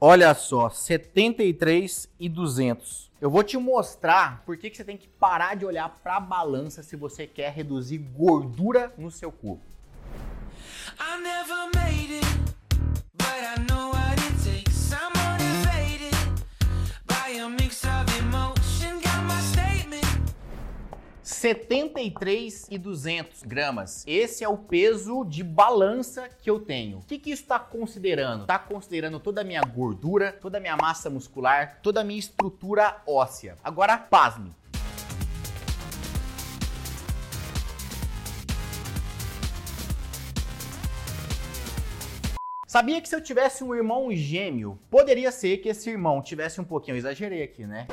Olha só, 73 e 200. Eu vou te mostrar por que, que você tem que parar de olhar para a balança se você quer reduzir gordura no seu corpo. 73 e 200 gramas. Esse é o peso de balança que eu tenho. O que, que isso está considerando? Está considerando toda a minha gordura, toda a minha massa muscular, toda a minha estrutura óssea. Agora, pasme. Sabia que se eu tivesse um irmão gêmeo, poderia ser que esse irmão tivesse um pouquinho, eu exagerei aqui, né?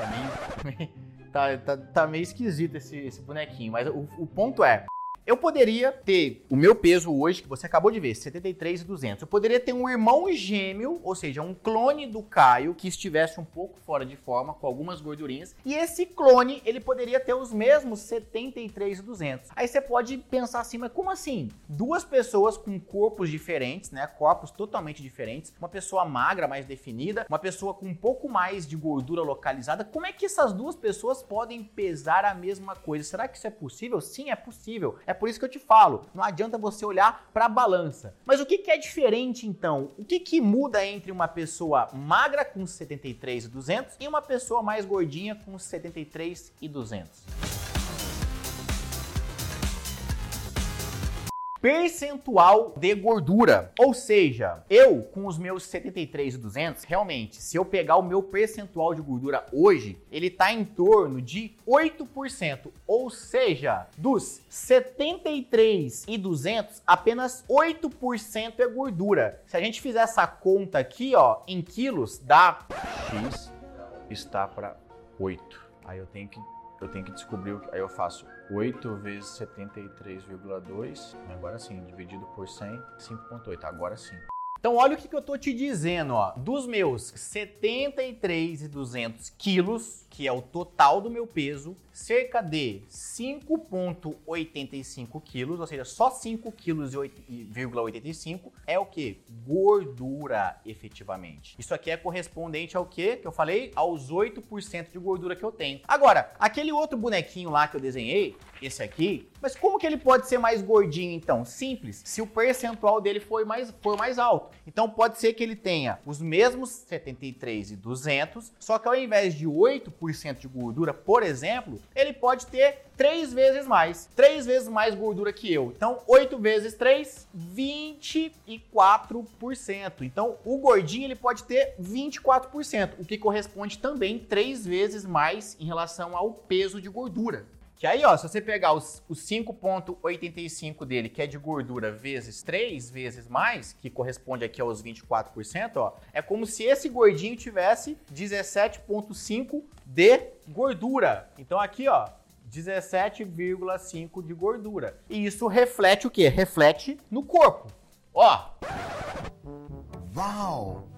Meio, tá, tá, tá meio esquisito esse, esse bonequinho, mas o, o ponto é, eu poderia ter o meu peso hoje, que você acabou de ver, 73,200. Eu poderia ter um irmão gêmeo, ou seja, um clone do Caio, que estivesse um pouco fora de forma, com algumas gordurinhas. E esse clone, ele poderia ter os mesmos 73,200. Aí você pode pensar assim, mas como assim? Duas pessoas com corpos diferentes, né? Corpos totalmente diferentes. Uma pessoa magra, mais definida, uma pessoa com um pouco mais de gordura localizada. Como é que essas duas pessoas podem pesar a mesma coisa? Será que isso é possível? Sim, é possível. É por isso que eu te falo, não adianta você olhar para a balança. Mas o que, que, é diferente então? O que, que muda entre uma pessoa magra com 73 e 200 e uma pessoa mais gordinha com 73 e 200? Percentual de gordura. Ou seja, eu com os meus 73 e 200, realmente, se eu pegar o meu percentual de gordura hoje, ele está em torno de 8%. Ou seja, dos 73 e 200, apenas 8% é gordura. Se a gente fizer essa conta aqui, ó, em quilos, dá x está para 8. Aí eu tenho que eu tenho que descobrir o que. Aí eu faço 8 vezes 73,2. Agora sim, dividido por 100, 5,8. Agora sim. Então olha o que, que eu tô te dizendo, ó. Dos meus 73,200 quilos, que é o total do meu peso, cerca de 5,85 quilos, ou seja, só 5 quilos e 85 é o que? Gordura, efetivamente. Isso aqui é correspondente ao que? Que eu falei? Aos 8% de gordura que eu tenho. Agora, aquele outro bonequinho lá que eu desenhei, esse aqui, mas como que ele pode ser mais gordinho então? Simples, se o percentual dele for mais, for mais alto. Então pode ser que ele tenha os mesmos 73 e 200, só que ao invés de 8% de gordura, por exemplo, ele pode ter três vezes mais. Três vezes mais gordura que eu. Então, 8 vezes 3, 24%. Então, o gordinho ele pode ter 24%, o que corresponde também três vezes mais em relação ao peso de gordura. Que aí, ó, se você pegar os, os 5,85 dele, que é de gordura, vezes 3 vezes mais, que corresponde aqui aos 24%, ó, é como se esse gordinho tivesse 17,5 de gordura. Então aqui, ó, 17,5 de gordura. E isso reflete o quê? Reflete no corpo. Ó. Uau!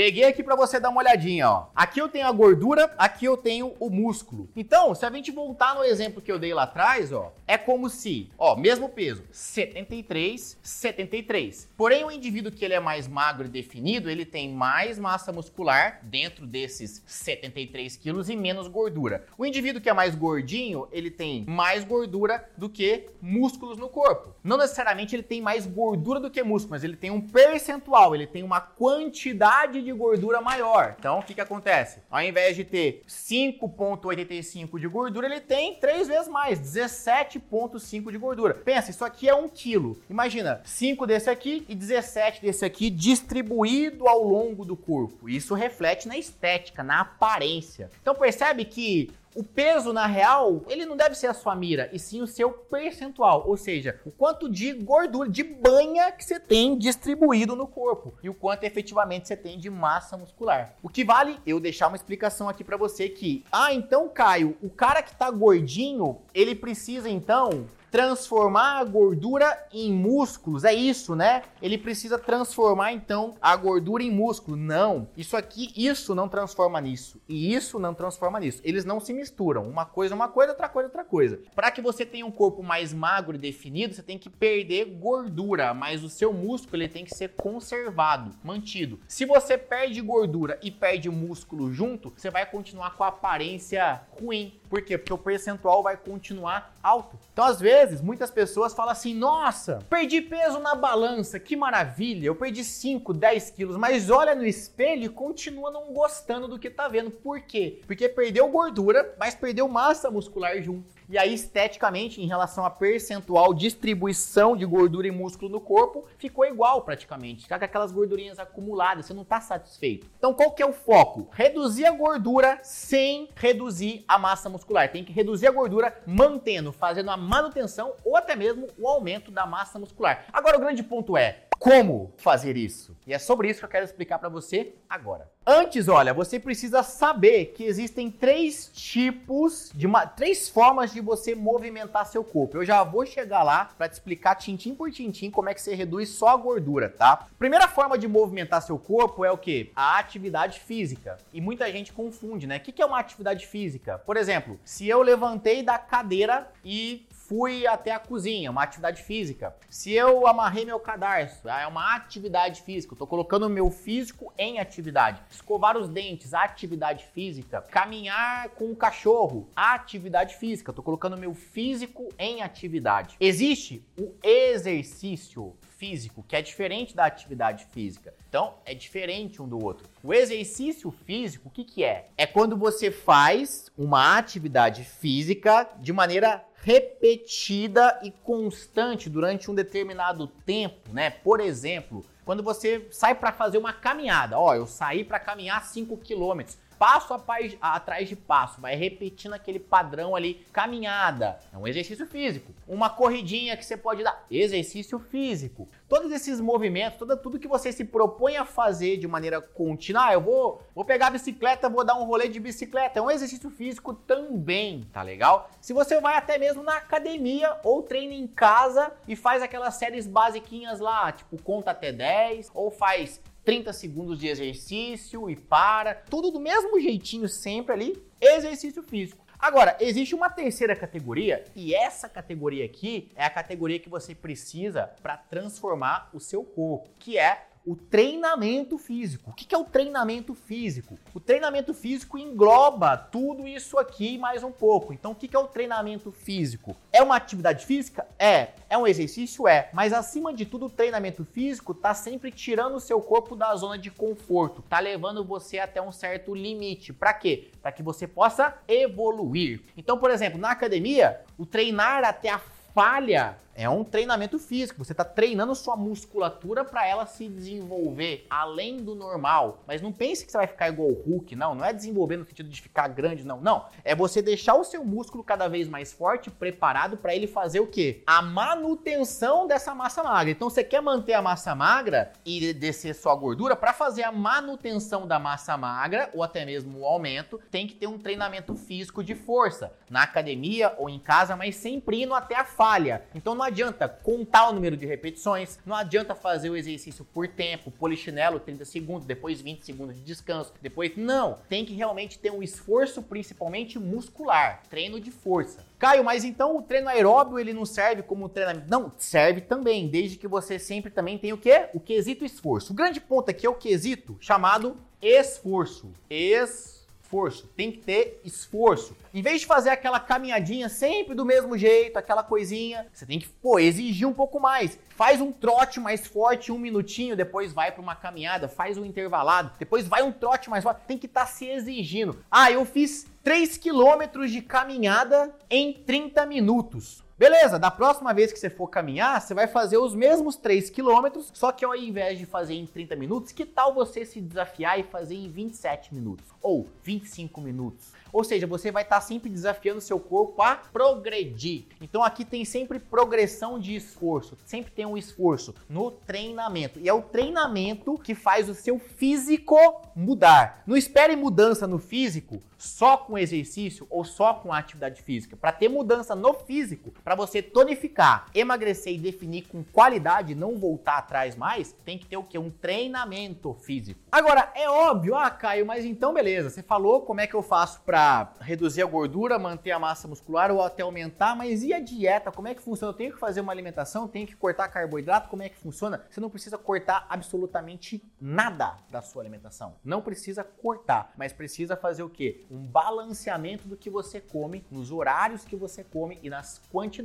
Peguei aqui para você dar uma olhadinha, ó. Aqui eu tenho a gordura, aqui eu tenho o músculo. Então, se a gente voltar no exemplo que eu dei lá atrás, ó, é como se, ó, mesmo peso, 73, 73. Porém, o indivíduo que ele é mais magro e definido, ele tem mais massa muscular dentro desses 73 quilos e menos gordura. O indivíduo que é mais gordinho, ele tem mais gordura do que músculos no corpo. Não necessariamente ele tem mais gordura do que músculo, mas ele tem um percentual, ele tem uma quantidade de de gordura maior. Então, o que, que acontece? Ao invés de ter 5,85 de gordura, ele tem 3 vezes mais, 17,5 de gordura. Pensa, isso aqui é 1 quilo. Imagina, 5 desse aqui e 17 desse aqui distribuído ao longo do corpo. Isso reflete na estética, na aparência. Então, percebe que o peso, na real, ele não deve ser a sua mira, e sim o seu percentual, ou seja, o quanto de gordura, de banha que você tem distribuído no corpo e o quanto efetivamente você tem de massa muscular. O que vale eu deixar uma explicação aqui para você que, ah, então, Caio, o cara que tá gordinho, ele precisa então transformar a gordura em músculos. É isso, né? Ele precisa transformar então a gordura em músculo. Não, isso aqui, isso não transforma nisso e isso não transforma nisso. Eles não se misturam. Uma coisa é uma coisa, outra coisa é outra coisa. Para que você tenha um corpo mais magro e definido, você tem que perder gordura, mas o seu músculo ele tem que ser conservado, mantido. Se você perde gordura e perde músculo junto, você vai continuar com a aparência ruim. Por quê? Porque o percentual vai continuar alto. Então, às vezes, muitas pessoas falam assim: nossa, perdi peso na balança, que maravilha, eu perdi 5, 10 quilos, mas olha no espelho e continua não gostando do que tá vendo. Por quê? Porque perdeu gordura, mas perdeu massa muscular junto. E aí, esteticamente, em relação a percentual distribuição de gordura e músculo no corpo, ficou igual praticamente. Fica com aquelas gordurinhas acumuladas, você não está satisfeito. Então, qual que é o foco? Reduzir a gordura sem reduzir a massa muscular. Tem que reduzir a gordura mantendo, fazendo a manutenção ou até mesmo o aumento da massa muscular. Agora, o grande ponto é, como fazer isso. E é sobre isso que eu quero explicar para você agora. Antes, olha, você precisa saber que existem três tipos de uma, três formas de você movimentar seu corpo. Eu já vou chegar lá para te explicar tintim por tintim como é que você reduz só a gordura, tá? Primeira forma de movimentar seu corpo é o que? A atividade física. E muita gente confunde, né? O que é uma atividade física? Por exemplo, se eu levantei da cadeira e fui até a cozinha, uma atividade física. Se eu amarrei meu cadarço, é uma atividade física. Estou colocando o meu físico em atividade. Escovar os dentes, atividade física. Caminhar com o cachorro, atividade física. Estou colocando o meu físico em atividade. Existe o exercício físico, que é diferente da atividade física. Então, é diferente um do outro. O exercício físico, o que, que é? É quando você faz uma atividade física de maneira repetida e constante durante um determinado tempo, né? Por exemplo, quando você sai para fazer uma caminhada, ó, eu saí para caminhar 5 quilômetros passo atrás de passo, vai repetindo aquele padrão ali, caminhada, é um exercício físico. Uma corridinha que você pode dar, exercício físico. Todos esses movimentos, toda, tudo que você se propõe a fazer de maneira contínua, ah, eu vou, vou pegar a bicicleta, vou dar um rolê de bicicleta, é um exercício físico também, tá legal? Se você vai até mesmo na academia ou treina em casa e faz aquelas séries basiquinhas lá, tipo conta até 10, ou faz 30 segundos de exercício e para, tudo do mesmo jeitinho sempre ali, exercício físico. Agora, existe uma terceira categoria e essa categoria aqui é a categoria que você precisa para transformar o seu corpo, que é o treinamento físico. O que é o treinamento físico? O treinamento físico engloba tudo isso aqui mais um pouco. Então, o que é o treinamento físico? É uma atividade física? É. É um exercício? É. Mas acima de tudo, o treinamento físico está sempre tirando o seu corpo da zona de conforto, tá levando você até um certo limite. Para quê? Para que você possa evoluir. Então, por exemplo, na academia, o treinar até a falha é um treinamento físico. Você está treinando sua musculatura para ela se desenvolver além do normal. Mas não pense que você vai ficar igual o Hulk, não. Não é desenvolver no sentido de ficar grande, não. Não. É você deixar o seu músculo cada vez mais forte, preparado para ele fazer o quê? A manutenção dessa massa magra. Então você quer manter a massa magra e descer sua gordura para fazer a manutenção da massa magra ou até mesmo o aumento, tem que ter um treinamento físico de força na academia ou em casa, mas sempre indo até a falha. Então não adianta contar o número de repetições, não adianta fazer o exercício por tempo, polichinelo 30 segundos, depois 20 segundos de descanso, depois não, tem que realmente ter um esforço principalmente muscular, treino de força. Caio, mas então o treino aeróbio ele não serve como treinamento? Não, serve também, desde que você sempre também tenha o quê? O quesito esforço. O grande ponto aqui é o quesito chamado esforço. Esforço esforço. Tem que ter esforço. Em vez de fazer aquela caminhadinha sempre do mesmo jeito, aquela coisinha, você tem que, pô, exigir um pouco mais. Faz um trote mais forte, um minutinho, depois vai para uma caminhada, faz um intervalado, depois vai um trote mais forte. Tem que estar tá se exigindo. Ah, eu fiz 3 quilômetros de caminhada em 30 minutos. Beleza, da próxima vez que você for caminhar, você vai fazer os mesmos 3 km, só que ao invés de fazer em 30 minutos, que tal você se desafiar e fazer em 27 minutos ou 25 minutos? Ou seja, você vai estar sempre desafiando seu corpo a progredir. Então aqui tem sempre progressão de esforço, sempre tem um esforço no treinamento. E é o treinamento que faz o seu físico mudar. Não espere mudança no físico só com exercício ou só com atividade física. Para ter mudança no físico, para você tonificar, emagrecer e definir com qualidade, não voltar atrás mais, tem que ter o quê? Um treinamento físico. Agora, é óbvio, ah, Caio, mas então beleza, você falou como é que eu faço para reduzir a gordura, manter a massa muscular ou até aumentar, mas e a dieta? Como é que funciona? Eu tenho que fazer uma alimentação, tenho que cortar carboidrato, como é que funciona? Você não precisa cortar absolutamente nada da sua alimentação. Não precisa cortar, mas precisa fazer o quê? Um balanceamento do que você come, nos horários que você come e nas quantidades,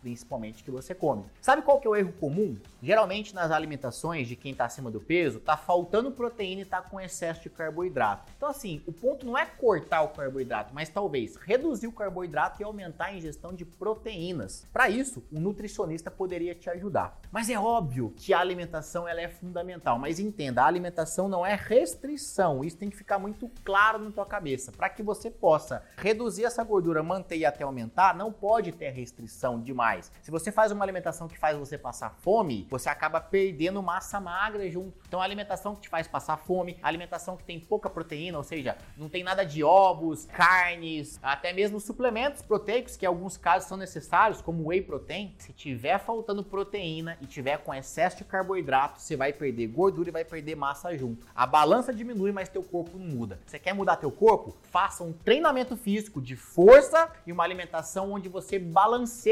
principalmente, que você come. Sabe qual que é o erro comum? Geralmente nas alimentações de quem está acima do peso, tá faltando proteína e tá com excesso de carboidrato. Então assim, o ponto não é cortar o carboidrato, mas talvez reduzir o carboidrato e aumentar a ingestão de proteínas. Para isso, um nutricionista poderia te ajudar. Mas é óbvio que a alimentação ela é fundamental, mas entenda, a alimentação não é restrição. Isso tem que ficar muito claro na tua cabeça. Para que você possa reduzir essa gordura, manter e até aumentar, não pode ter restrição demais. Se você faz uma alimentação que faz você passar fome, você acaba perdendo massa magra junto. Então a alimentação que te faz passar fome, a alimentação que tem pouca proteína, ou seja, não tem nada de ovos, carnes, até mesmo suplementos proteicos que em alguns casos são necessários, como whey protein. Se tiver faltando proteína e tiver com excesso de carboidrato, você vai perder gordura e vai perder massa junto. A balança diminui, mas teu corpo não muda. Você quer mudar teu corpo? Faça um treinamento físico de força e uma alimentação onde você balanceie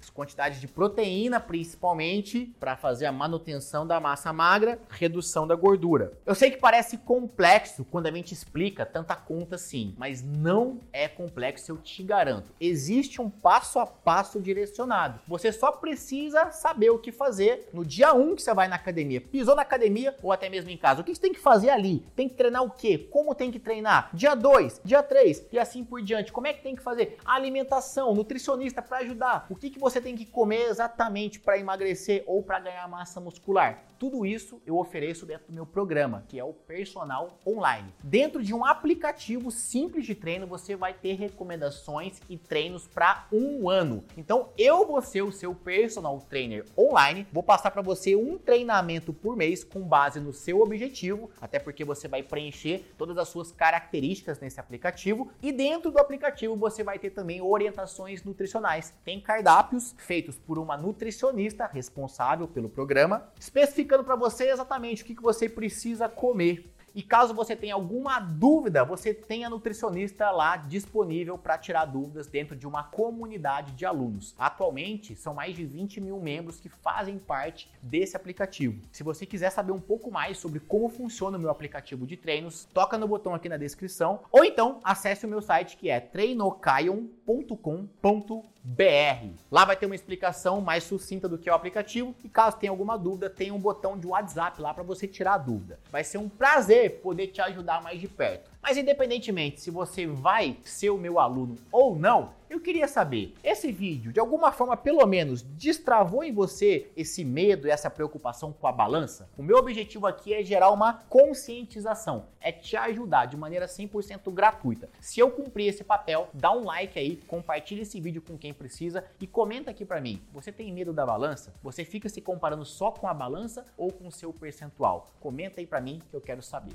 as quantidades de proteína, principalmente, para fazer a manutenção da massa magra, redução da gordura. Eu sei que parece complexo quando a gente explica tanta conta assim, mas não é complexo, eu te garanto. Existe um passo a passo direcionado. Você só precisa saber o que fazer no dia 1 que você vai na academia. Pisou na academia ou até mesmo em casa. O que você tem que fazer ali? Tem que treinar o quê? Como tem que treinar? Dia 2, dia 3 e assim por diante. Como é que tem que fazer? Alimentação, nutricionista para ajudar. O que, que você tem que comer exatamente para emagrecer ou para ganhar massa muscular? Tudo isso eu ofereço dentro do meu programa, que é o Personal Online. Dentro de um aplicativo simples de treino, você vai ter recomendações e treinos para um ano. Então, eu vou ser o seu personal trainer online, vou passar para você um treinamento por mês com base no seu objetivo, até porque você vai preencher todas as suas características nesse aplicativo e dentro do aplicativo você vai ter também orientações nutricionais. Tem cardápios feitos por uma nutricionista responsável pelo programa, especificando para você exatamente o que, que você precisa comer. E caso você tenha alguma dúvida, você tem a nutricionista lá disponível para tirar dúvidas dentro de uma comunidade de alunos. Atualmente, são mais de 20 mil membros que fazem parte desse aplicativo. Se você quiser saber um pouco mais sobre como funciona o meu aplicativo de treinos, toca no botão aqui na descrição ou então acesse o meu site que é treinocaion.com.br BR. Lá vai ter uma explicação mais sucinta do que é o aplicativo e caso tenha alguma dúvida, tem um botão de WhatsApp lá para você tirar a dúvida. Vai ser um prazer poder te ajudar mais de perto. Mas independentemente se você vai ser o meu aluno ou não, eu queria saber, esse vídeo de alguma forma pelo menos destravou em você esse medo e essa preocupação com a balança? O meu objetivo aqui é gerar uma conscientização, é te ajudar de maneira 100% gratuita. Se eu cumprir esse papel, dá um like aí, compartilha esse vídeo com quem precisa e comenta aqui para mim. Você tem medo da balança? Você fica se comparando só com a balança ou com o seu percentual? Comenta aí para mim que eu quero saber.